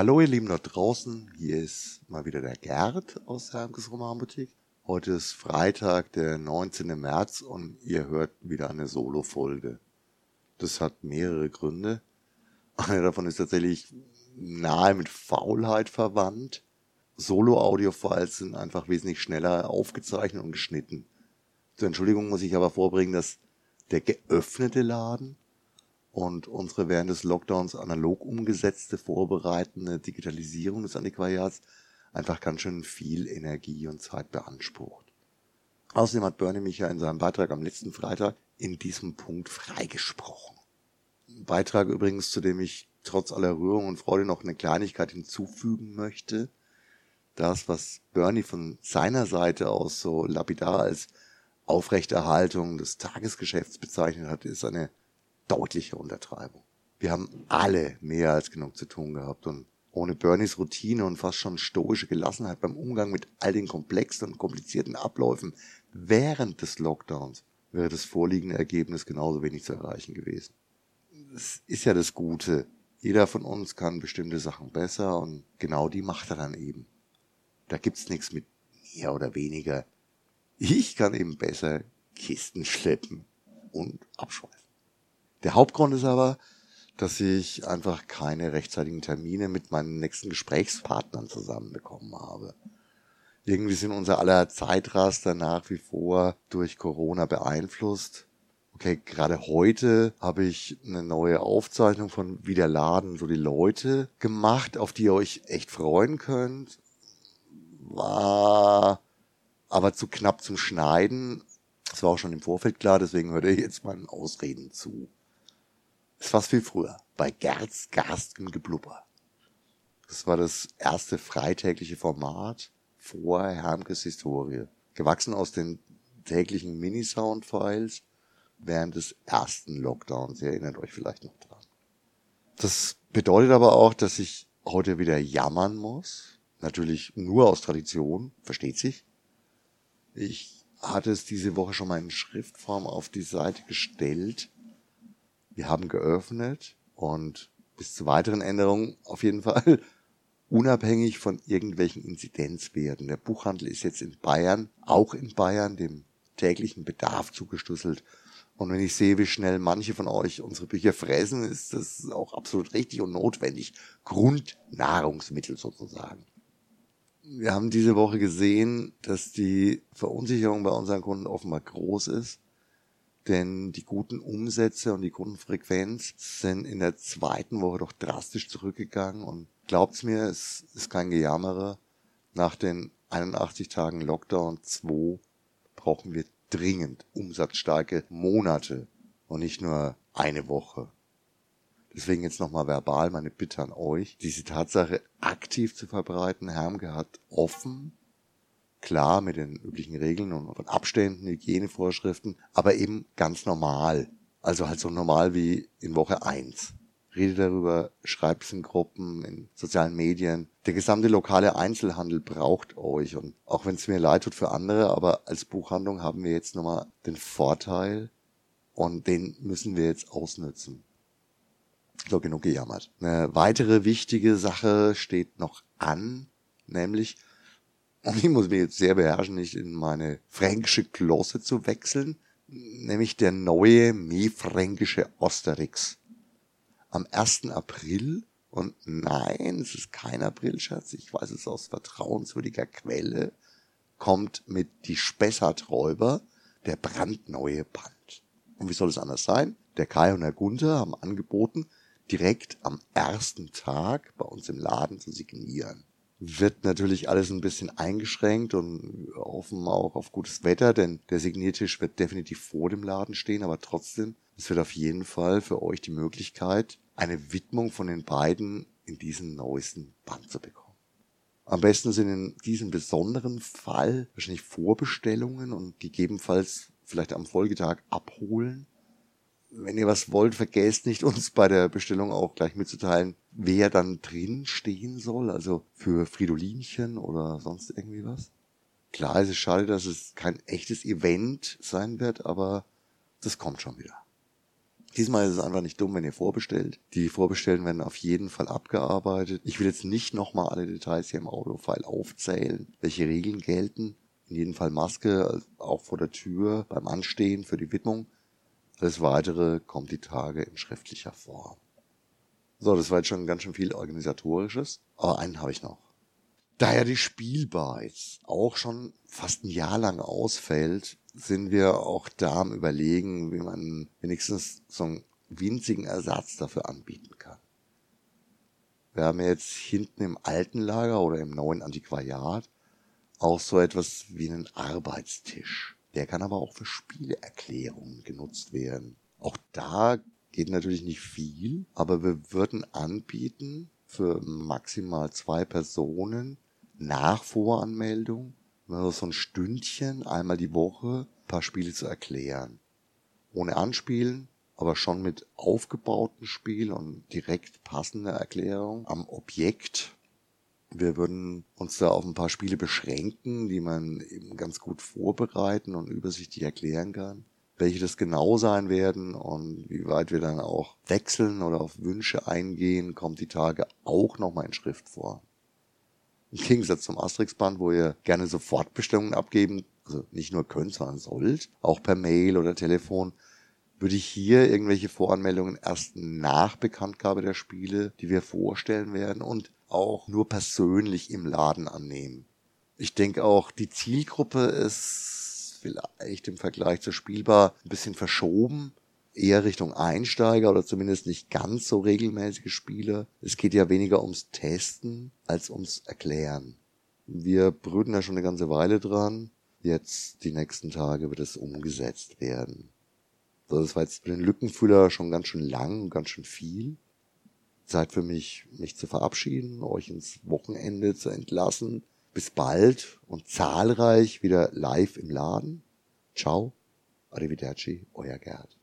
Hallo ihr Lieben dort draußen, hier ist mal wieder der Gerd aus der Hermkes Romanboutique. Heute ist Freitag, der 19. März und ihr hört wieder eine Solo-Folge. Das hat mehrere Gründe. Einer davon ist tatsächlich nahe mit Faulheit verwandt. Solo-Audio-Files sind einfach wesentlich schneller aufgezeichnet und geschnitten. Zur Entschuldigung muss ich aber vorbringen, dass der geöffnete Laden und unsere während des Lockdowns analog umgesetzte, vorbereitende Digitalisierung des Antiquariats einfach ganz schön viel Energie und Zeit beansprucht. Außerdem hat Bernie mich ja in seinem Beitrag am letzten Freitag in diesem Punkt freigesprochen. Ein Beitrag übrigens, zu dem ich trotz aller Rührung und Freude noch eine Kleinigkeit hinzufügen möchte. Das, was Bernie von seiner Seite aus so lapidar als Aufrechterhaltung des Tagesgeschäfts bezeichnet hat, ist eine deutliche Untertreibung. Wir haben alle mehr als genug zu tun gehabt und ohne Bernies Routine und fast schon stoische Gelassenheit beim Umgang mit all den komplexen und komplizierten Abläufen während des Lockdowns wäre das vorliegende Ergebnis genauso wenig zu erreichen gewesen. Es ist ja das Gute. Jeder von uns kann bestimmte Sachen besser und genau die macht er dann eben. Da gibt's nichts mit mehr oder weniger. Ich kann eben besser Kisten schleppen und abschweifen. Der Hauptgrund ist aber, dass ich einfach keine rechtzeitigen Termine mit meinen nächsten Gesprächspartnern zusammenbekommen habe. Irgendwie sind unser aller Zeitraster nach wie vor durch Corona beeinflusst. Okay, gerade heute habe ich eine neue Aufzeichnung von Wie der Laden so die Leute gemacht, auf die ihr euch echt freuen könnt. War aber zu knapp zum Schneiden. Das war auch schon im Vorfeld klar, deswegen hört ihr jetzt meinen Ausreden zu. Es war viel früher, bei Gerz Garsten Geblubber. Das war das erste freitägliche Format vor Hermkes Historie. Gewachsen aus den täglichen Mini-Sound-Files während des ersten Lockdowns. Ihr erinnert euch vielleicht noch dran. Das bedeutet aber auch, dass ich heute wieder jammern muss. Natürlich nur aus Tradition, versteht sich. Ich hatte es diese Woche schon mal in Schriftform auf die Seite gestellt. Wir haben geöffnet und bis zu weiteren Änderungen auf jeden Fall unabhängig von irgendwelchen Inzidenzwerten. Der Buchhandel ist jetzt in Bayern, auch in Bayern, dem täglichen Bedarf zugeschlüsselt. Und wenn ich sehe, wie schnell manche von euch unsere Bücher fressen, ist das auch absolut richtig und notwendig. Grundnahrungsmittel sozusagen. Wir haben diese Woche gesehen, dass die Verunsicherung bei unseren Kunden offenbar groß ist denn die guten Umsätze und die Kundenfrequenz sind in der zweiten Woche doch drastisch zurückgegangen und glaubt's mir, es ist kein Gejammere. Nach den 81 Tagen Lockdown 2 brauchen wir dringend umsatzstarke Monate und nicht nur eine Woche. Deswegen jetzt nochmal verbal meine Bitte an euch, diese Tatsache aktiv zu verbreiten. Hermke hat offen klar mit den üblichen Regeln und Abständen, Hygienevorschriften, aber eben ganz normal. Also halt so normal wie in Woche eins. Rede darüber, schreibt es in Gruppen, in sozialen Medien. Der gesamte lokale Einzelhandel braucht euch. Und auch wenn es mir leid tut für andere, aber als Buchhandlung haben wir jetzt nochmal den Vorteil und den müssen wir jetzt ausnutzen. So genug gejammert. Eine weitere wichtige Sache steht noch an, nämlich und ich muss mich jetzt sehr beherrschen, nicht in meine fränkische Klosse zu wechseln, nämlich der neue Mefränkische Osterix. Am 1. April, und nein, es ist kein Aprilscherz, ich weiß es aus vertrauenswürdiger Quelle, kommt mit Die Spessarträuber der brandneue Band. Und wie soll es anders sein? Der Kai und der Gunther haben angeboten, direkt am ersten Tag bei uns im Laden zu signieren wird natürlich alles ein bisschen eingeschränkt und hoffen auch auf gutes Wetter, denn der Signiertisch wird definitiv vor dem Laden stehen, aber trotzdem, es wird auf jeden Fall für euch die Möglichkeit, eine Widmung von den beiden in diesen neuesten Band zu bekommen. Am besten sind in diesem besonderen Fall wahrscheinlich Vorbestellungen und gegebenenfalls vielleicht am Folgetag abholen wenn ihr was wollt, vergesst nicht, uns bei der Bestellung auch gleich mitzuteilen, wer dann drin stehen soll, also für Fridolinchen oder sonst irgendwie was. Klar, es ist schade, dass es kein echtes Event sein wird, aber das kommt schon wieder. Diesmal ist es einfach nicht dumm, wenn ihr vorbestellt. Die Vorbestellten werden auf jeden Fall abgearbeitet. Ich will jetzt nicht nochmal alle Details hier im Audiofile aufzählen, welche Regeln gelten. In jedem Fall Maske, auch vor der Tür, beim Anstehen für die Widmung. Alles weitere kommt die Tage in schriftlicher Form. So, das war jetzt schon ganz schön viel organisatorisches. Aber einen habe ich noch. Da ja die Spielbar jetzt auch schon fast ein Jahr lang ausfällt, sind wir auch da am überlegen, wie man wenigstens so einen winzigen Ersatz dafür anbieten kann. Wir haben jetzt hinten im alten Lager oder im neuen Antiquariat auch so etwas wie einen Arbeitstisch. Der kann aber auch für Spieleerklärungen genutzt werden. Auch da geht natürlich nicht viel, aber wir würden anbieten, für maximal zwei Personen nach Voranmeldung so ein Stündchen einmal die Woche ein paar Spiele zu erklären. Ohne Anspielen, aber schon mit aufgebauten Spiel und direkt passender Erklärung am Objekt. Wir würden uns da auf ein paar Spiele beschränken, die man eben ganz gut vorbereiten und übersichtlich erklären kann. Welche das genau sein werden und wie weit wir dann auch wechseln oder auf Wünsche eingehen, kommt die Tage auch nochmal in Schrift vor. Im Gegensatz zum Asterix-Band, wo ihr gerne Sofortbestellungen abgeben, also nicht nur könnt, sondern sollt, auch per Mail oder Telefon, würde ich hier irgendwelche Voranmeldungen erst nach Bekanntgabe der Spiele, die wir vorstellen werden und auch nur persönlich im Laden annehmen. Ich denke auch, die Zielgruppe ist vielleicht im Vergleich zur Spielbar ein bisschen verschoben eher Richtung Einsteiger oder zumindest nicht ganz so regelmäßige Spiele. Es geht ja weniger ums Testen als ums Erklären. Wir brüten da schon eine ganze Weile dran. Jetzt, die nächsten Tage, wird es umgesetzt werden. So, das war jetzt für den Lückenfüller schon ganz schön lang und ganz schön viel. Zeit für mich, mich zu verabschieden, euch ins Wochenende zu entlassen. Bis bald und zahlreich wieder live im Laden. Ciao, arrivederci, euer Gerd.